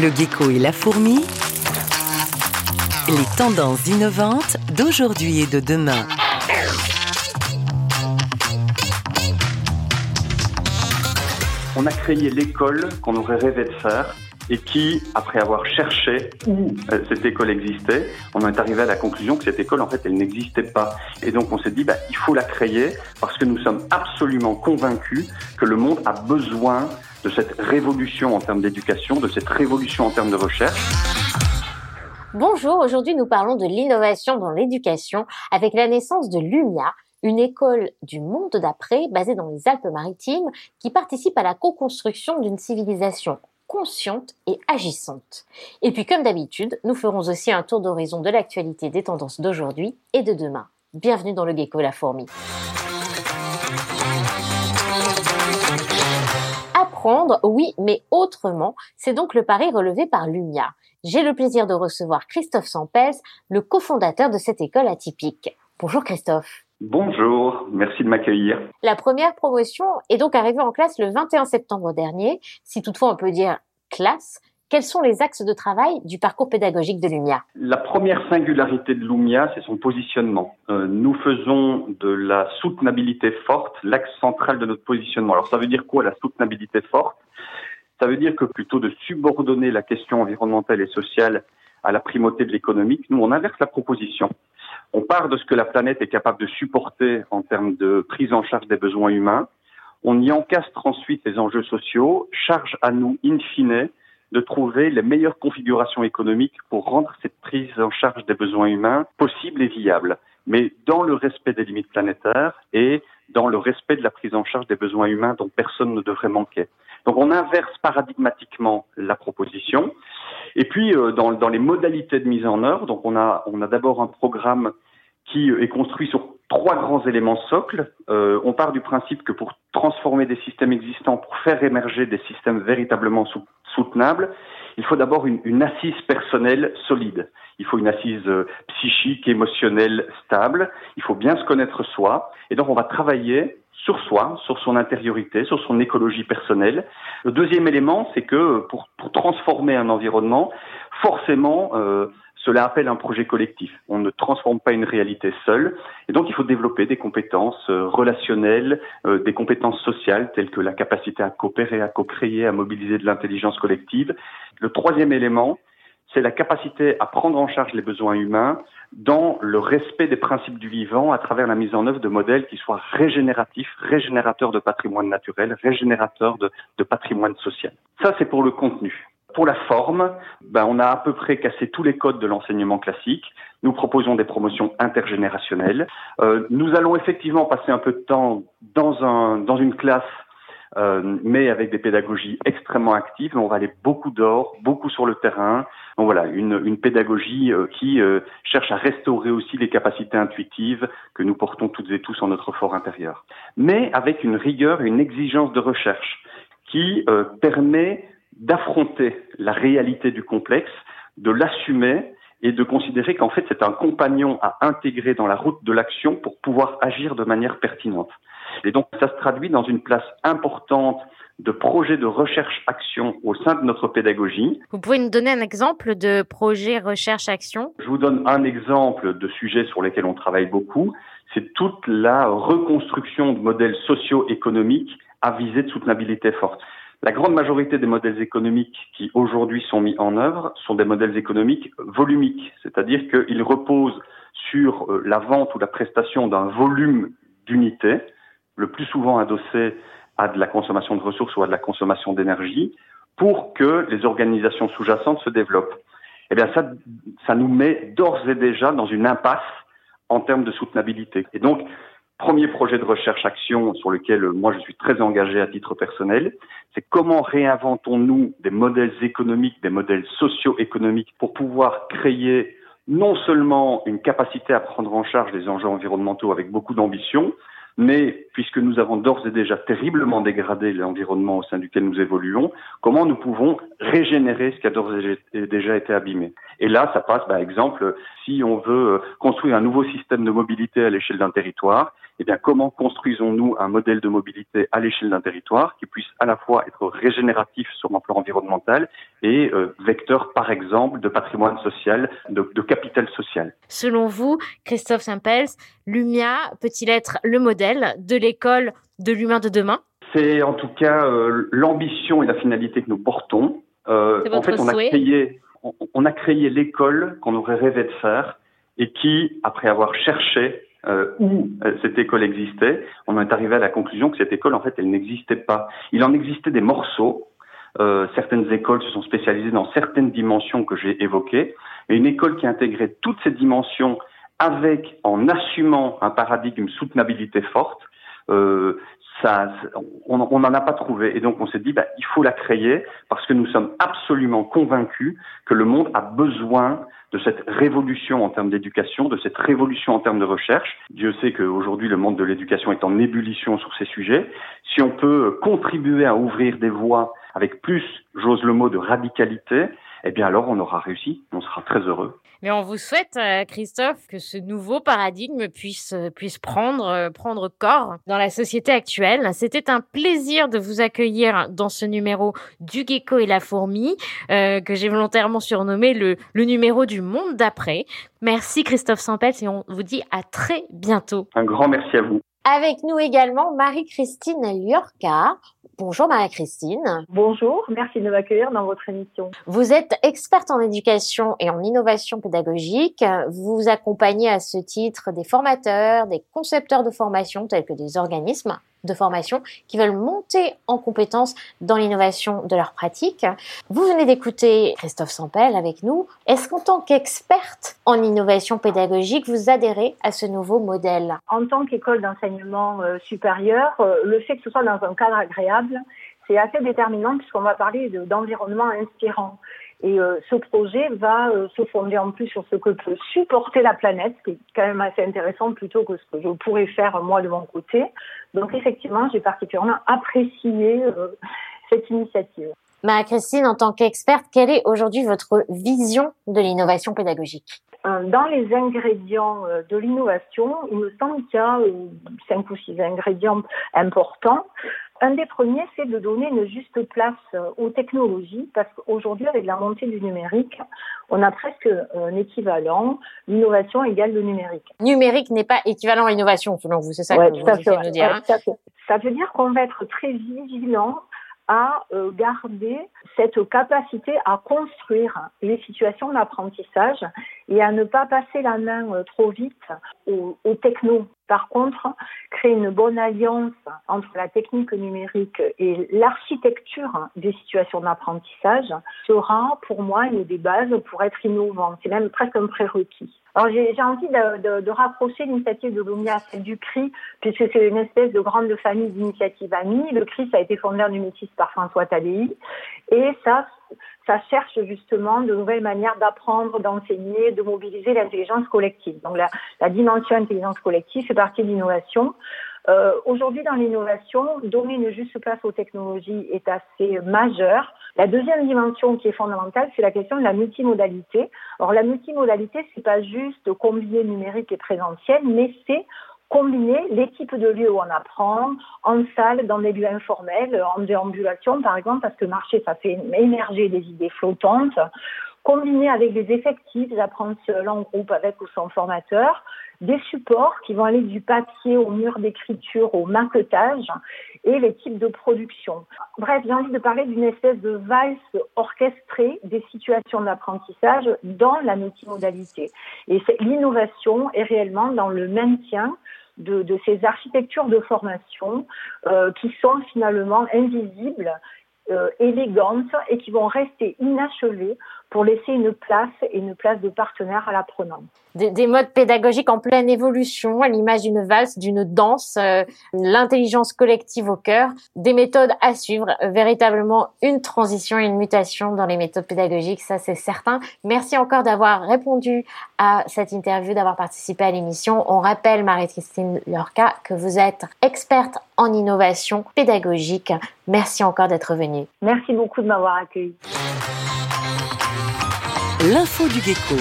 Le gecko et la fourmi. Les tendances innovantes d'aujourd'hui et de demain. On a créé l'école qu'on aurait rêvé de faire et qui, après avoir cherché où euh, cette école existait, on est arrivé à la conclusion que cette école, en fait, elle n'existait pas. Et donc, on s'est dit, bah, il faut la créer parce que nous sommes absolument convaincus que le monde a besoin de cette révolution en termes d'éducation, de cette révolution en termes de recherche. Bonjour, aujourd'hui nous parlons de l'innovation dans l'éducation avec la naissance de Lumia, une école du monde d'après basée dans les Alpes-Maritimes qui participe à la co-construction d'une civilisation consciente et agissante. Et puis comme d'habitude, nous ferons aussi un tour d'horizon de l'actualité des tendances d'aujourd'hui et de demain. Bienvenue dans le Gecko la fourmi. Apprendre, oui, mais autrement, c'est donc le pari relevé par Lumia. J'ai le plaisir de recevoir Christophe Sampels, le cofondateur de cette école atypique. Bonjour Christophe. Bonjour, merci de m'accueillir. La première promotion est donc arrivée en classe le 21 septembre dernier. Si toutefois on peut dire classe, quels sont les axes de travail du parcours pédagogique de Lumia? La première singularité de Lumia, c'est son positionnement. Euh, nous faisons de la soutenabilité forte l'axe central de notre positionnement. Alors ça veut dire quoi la soutenabilité forte? Ça veut dire que plutôt de subordonner la question environnementale et sociale à la primauté de l'économique, nous on inverse la proposition. On part de ce que la planète est capable de supporter en termes de prise en charge des besoins humains. On y encastre ensuite les enjeux sociaux, charge à nous, in fine, de trouver les meilleures configurations économiques pour rendre cette prise en charge des besoins humains possible et viable, mais dans le respect des limites planétaires et dans le respect de la prise en charge des besoins humains dont personne ne devrait manquer. Donc on inverse paradigmatiquement la proposition. Et puis euh, dans, dans, les modalités de mise en œuvre, donc on a, on a d'abord un programme qui est construit sur trois grands éléments socles. Euh, on part du principe que pour transformer des systèmes existants, pour faire émerger des systèmes véritablement soutenables, il faut d'abord une, une, assise personnelle solide. Il faut une assise euh, psychique, émotionnelle stable. Il faut bien se connaître soi. Et donc on va travailler sur soi, sur son intériorité, sur son écologie personnelle. Le deuxième élément, c'est que pour, pour, transformer un environnement, forcément, euh, cela appelle un projet collectif. On ne transforme pas une réalité seule. Et donc, il faut développer des compétences euh, relationnelles, euh, des compétences sociales, telles que la capacité à coopérer, à co-créer, à mobiliser de l'intelligence collective. Le troisième élément, c'est la capacité à prendre en charge les besoins humains dans le respect des principes du vivant à travers la mise en œuvre de modèles qui soient régénératifs, régénérateurs de patrimoine naturel, régénérateurs de, de patrimoine social. Ça, c'est pour le contenu. Pour la forme, ben, on a à peu près cassé tous les codes de l'enseignement classique. Nous proposons des promotions intergénérationnelles. Euh, nous allons effectivement passer un peu de temps dans, un, dans une classe euh, mais avec des pédagogies extrêmement actives. On va aller beaucoup dehors, beaucoup sur le terrain. Donc voilà, une, pédagogie euh, qui cherche à restaurer aussi les capacités intuitives que nous portons toutes et tous en notre fort intérieur, mais avec une rigueur et une exigence de recherche qui permet d'affronter la réalité du complexe, de l'assumer et de considérer qu'en fait c'est un compagnon à intégrer dans la route de l'action pour pouvoir agir de manière pertinente. Et donc ça se traduit dans une place importante de projets de recherche-action au sein de notre pédagogie. Vous pouvez nous donner un exemple de projet recherche-action? Je vous donne un exemple de sujet sur lesquels on travaille beaucoup. C'est toute la reconstruction de modèles socio-économiques à visée de soutenabilité forte. La grande majorité des modèles économiques qui aujourd'hui sont mis en œuvre sont des modèles économiques volumiques, c'est-à-dire qu'ils reposent sur euh, la vente ou la prestation d'un volume d'unités, le plus souvent adossé à de la consommation de ressources ou à de la consommation d'énergie, pour que les organisations sous-jacentes se développent. Eh bien, ça, ça nous met d'ores et déjà dans une impasse en termes de soutenabilité. Et donc, premier projet de recherche-action sur lequel euh, moi je suis très engagé à titre personnel, c'est comment réinventons-nous des modèles économiques, des modèles socio-économiques pour pouvoir créer non seulement une capacité à prendre en charge les enjeux environnementaux avec beaucoup d'ambition, mais puisque nous avons d'ores et déjà terriblement dégradé l'environnement au sein duquel nous évoluons, comment nous pouvons régénérer ce qui a d'ores et déjà été abîmé? Et là, ça passe, par exemple, si on veut construire un nouveau système de mobilité à l'échelle d'un territoire, eh bien, comment construisons-nous un modèle de mobilité à l'échelle d'un territoire qui puisse à la fois être régénératif sur un plan environnemental et euh, vecteur, par exemple, de patrimoine social, de, de capital social? Selon vous, Christophe Saint-Pels, Lumia peut-il être le modèle? De l'école de l'humain de demain C'est en tout cas euh, l'ambition et la finalité que nous portons. Euh, en fait, on a créé, on, on a créé l'école qu'on aurait rêvé de faire et qui, après avoir cherché euh, où euh, cette école existait, on est arrivé à la conclusion que cette école, en fait, elle n'existait pas. Il en existait des morceaux. Euh, certaines écoles se sont spécialisées dans certaines dimensions que j'ai évoquées. Et une école qui intégrait toutes ces dimensions avec, en assumant un paradigme soutenabilité forte, euh, ça, on n'en a pas trouvé. Et donc on s'est dit, bah, il faut la créer parce que nous sommes absolument convaincus que le monde a besoin de cette révolution en termes d'éducation, de cette révolution en termes de recherche. Dieu sait qu'aujourd'hui le monde de l'éducation est en ébullition sur ces sujets. Si on peut contribuer à ouvrir des voies avec plus, j'ose le mot, de radicalité, eh bien alors on aura réussi, on sera très heureux. Mais on vous souhaite, euh, Christophe, que ce nouveau paradigme puisse, euh, puisse prendre, euh, prendre corps dans la société actuelle. C'était un plaisir de vous accueillir dans ce numéro du gecko et la fourmi, euh, que j'ai volontairement surnommé le, le numéro du monde d'après. Merci Christophe Sampels et on vous dit à très bientôt. Un grand merci à vous. Avec nous également Marie-Christine Liorca. Bonjour Marie-Christine. Bonjour, merci de m'accueillir dans votre émission. Vous êtes experte en éducation et en innovation pédagogique. Vous accompagnez à ce titre des formateurs, des concepteurs de formation tels que des organismes de formation qui veulent monter en compétences dans l'innovation de leur pratique. Vous venez d'écouter Christophe Sampel avec nous. Est-ce qu'en tant qu'experte en innovation pédagogique, vous adhérez à ce nouveau modèle? En tant qu'école d'enseignement euh, supérieur, euh, le fait que ce soit dans un cadre agréable, c'est assez déterminant puisqu'on va parler d'environnement inspirant. Et euh, ce projet va euh, se fonder en plus sur ce que peut supporter la planète, ce qui est quand même assez intéressant plutôt que ce que je pourrais faire moi de mon côté. Donc effectivement, j'ai particulièrement apprécié euh, cette initiative. Marie-Christine, en tant qu'experte, quelle est aujourd'hui votre vision de l'innovation pédagogique? Dans les ingrédients de l'innovation, il me semble qu'il y a cinq ou six ingrédients importants. Un des premiers, c'est de donner une juste place euh, aux technologies, parce qu'aujourd'hui, avec la montée du numérique, on a presque un équivalent. L'innovation égale le numérique. Numérique n'est pas équivalent à l'innovation, selon vous, c'est ça que vous voulez nous dire. hein ça veut dire qu'on va être très vigilant à euh, garder cette capacité à construire les situations d'apprentissage et à ne pas passer la main euh, trop vite aux, aux technos. Par contre, créer une bonne alliance entre la technique numérique et l'architecture des situations d'apprentissage sera pour moi une des bases pour être innovant. C'est même presque un prérequis. Alors j'ai envie de, rapprocher l'initiative de Lumia à celle du CRI, puisque c'est une espèce de grande famille d'initiatives amies. Le CRI, ça a été fondé en 2006 par François Tadei, et ça, ça cherche justement de nouvelles manières d'apprendre, d'enseigner, de mobiliser l'intelligence collective. Donc la, dimension intelligence collective fait partie de l'innovation. Euh, Aujourd'hui, dans l'innovation, donner une juste place aux technologies est assez majeur. La deuxième dimension qui est fondamentale, c'est la question de la multimodalité. Alors la multimodalité, c'est pas juste combiner numérique et présentiel, mais c'est combiner les types de lieux où on apprend, en salle, dans des lieux informels, en déambulation par exemple, parce que marcher, ça fait émerger des idées flottantes, combiner avec des effectifs, apprendre seul, en groupe, avec ou sans formateur, des supports qui vont aller du papier au mur d'écriture, au maquettage, et les types de production. Bref, j'ai envie de parler d'une espèce de valse orchestrée des situations d'apprentissage dans la multimodalité. Et l'innovation est réellement dans le maintien de, ces architectures de formation euh, qui sont finalement invisibles, euh, élégantes et qui vont rester inachevées pour laisser une place et une place de partenaire à l'apprenant. Des, des, modes pédagogiques en pleine évolution, à l'image d'une valse, d'une danse, euh, l'intelligence collective au cœur, des méthodes à suivre, véritablement une transition et une mutation dans les méthodes pédagogiques, ça c'est certain. Merci encore d'avoir répondu à cette interview, d'avoir participé à l'émission. On rappelle, Marie-Christine Lorca, que vous êtes experte en innovation pédagogique. Merci encore d'être venue. Merci beaucoup de m'avoir accueilli. L'info du gecko.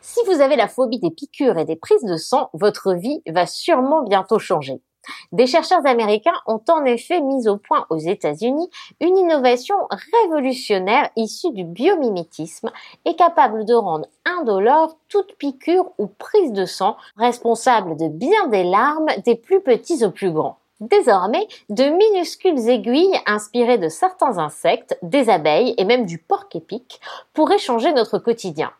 Si vous avez la phobie des piqûres et des prises de sang, votre vie va sûrement bientôt changer. Des chercheurs américains ont en effet mis au point aux États-Unis une innovation révolutionnaire issue du biomimétisme et capable de rendre indolore toute piqûre ou prise de sang, responsable de bien des larmes des plus petits aux plus grands. Désormais, de minuscules aiguilles inspirées de certains insectes, des abeilles et même du porc-épic pourraient changer notre quotidien.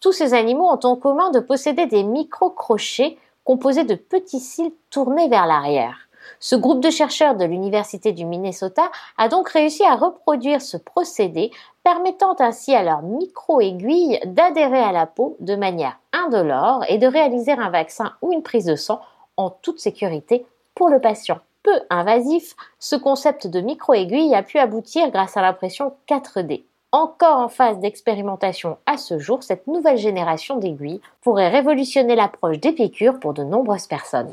Tous ces animaux ont en commun de posséder des micro-crochets composés de petits cils tournés vers l'arrière. Ce groupe de chercheurs de l'Université du Minnesota a donc réussi à reproduire ce procédé, permettant ainsi à leurs micro-aiguilles d'adhérer à la peau de manière indolore et de réaliser un vaccin ou une prise de sang en toute sécurité pour le patient. Peu invasif, ce concept de micro-aiguille a pu aboutir grâce à l'impression 4D. Encore en phase d'expérimentation à ce jour, cette nouvelle génération d'aiguilles pourrait révolutionner l'approche des piqûres pour de nombreuses personnes.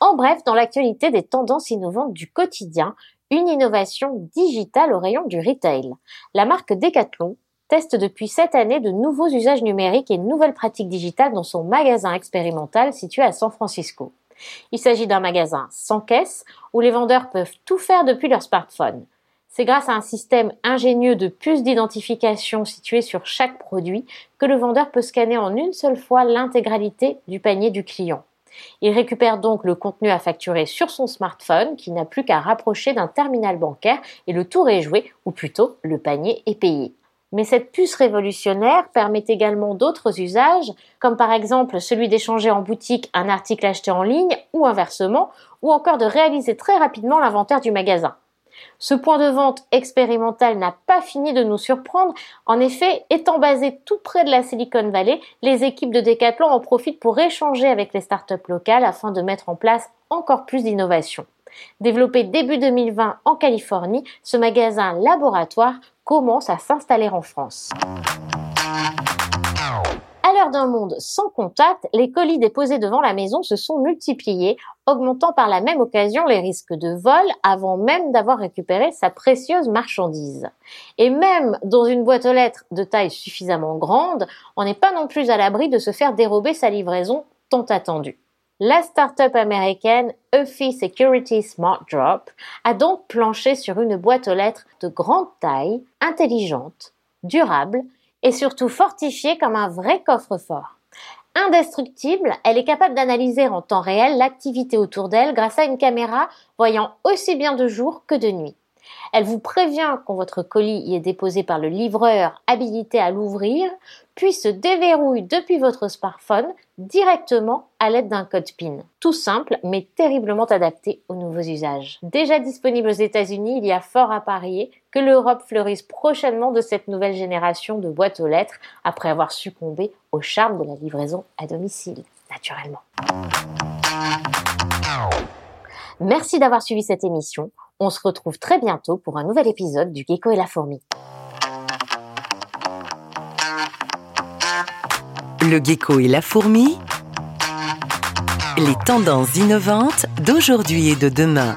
En bref, dans l'actualité des tendances innovantes du quotidien, une innovation digitale au rayon du retail. La marque Decathlon teste depuis cette année de nouveaux usages numériques et nouvelles pratiques digitales dans son magasin expérimental situé à San Francisco. Il s'agit d'un magasin sans caisse où les vendeurs peuvent tout faire depuis leur smartphone. C'est grâce à un système ingénieux de puces d'identification situé sur chaque produit que le vendeur peut scanner en une seule fois l'intégralité du panier du client. Il récupère donc le contenu à facturer sur son smartphone qui n'a plus qu'à rapprocher d'un terminal bancaire et le tour est joué, ou plutôt le panier est payé. Mais cette puce révolutionnaire permet également d'autres usages, comme par exemple celui d'échanger en boutique un article acheté en ligne ou inversement, ou encore de réaliser très rapidement l'inventaire du magasin. Ce point de vente expérimental n'a pas fini de nous surprendre. En effet, étant basé tout près de la Silicon Valley, les équipes de Decathlon en profitent pour échanger avec les startups locales afin de mettre en place encore plus d'innovation. Développé début 2020 en Californie, ce magasin laboratoire commence à s'installer en France. D'un monde sans contact, les colis déposés devant la maison se sont multipliés, augmentant par la même occasion les risques de vol avant même d'avoir récupéré sa précieuse marchandise. Et même dans une boîte aux lettres de taille suffisamment grande, on n'est pas non plus à l'abri de se faire dérober sa livraison tant attendue. La start-up américaine Eufy Security Smart Drop a donc planché sur une boîte aux lettres de grande taille, intelligente, durable et surtout fortifiée comme un vrai coffre-fort. Indestructible, elle est capable d'analyser en temps réel l'activité autour d'elle grâce à une caméra voyant aussi bien de jour que de nuit. Elle vous prévient quand votre colis y est déposé par le livreur habilité à l'ouvrir, puis se déverrouille depuis votre smartphone directement à l'aide d'un code PIN. Tout simple, mais terriblement adapté aux nouveaux usages. Déjà disponible aux États-Unis, il y a fort à parier que l'Europe fleurisse prochainement de cette nouvelle génération de boîtes aux lettres après avoir succombé au charme de la livraison à domicile, naturellement. Merci d'avoir suivi cette émission. On se retrouve très bientôt pour un nouvel épisode du Gecko et la fourmi. Le gecko et la fourmi. Les tendances innovantes d'aujourd'hui et de demain.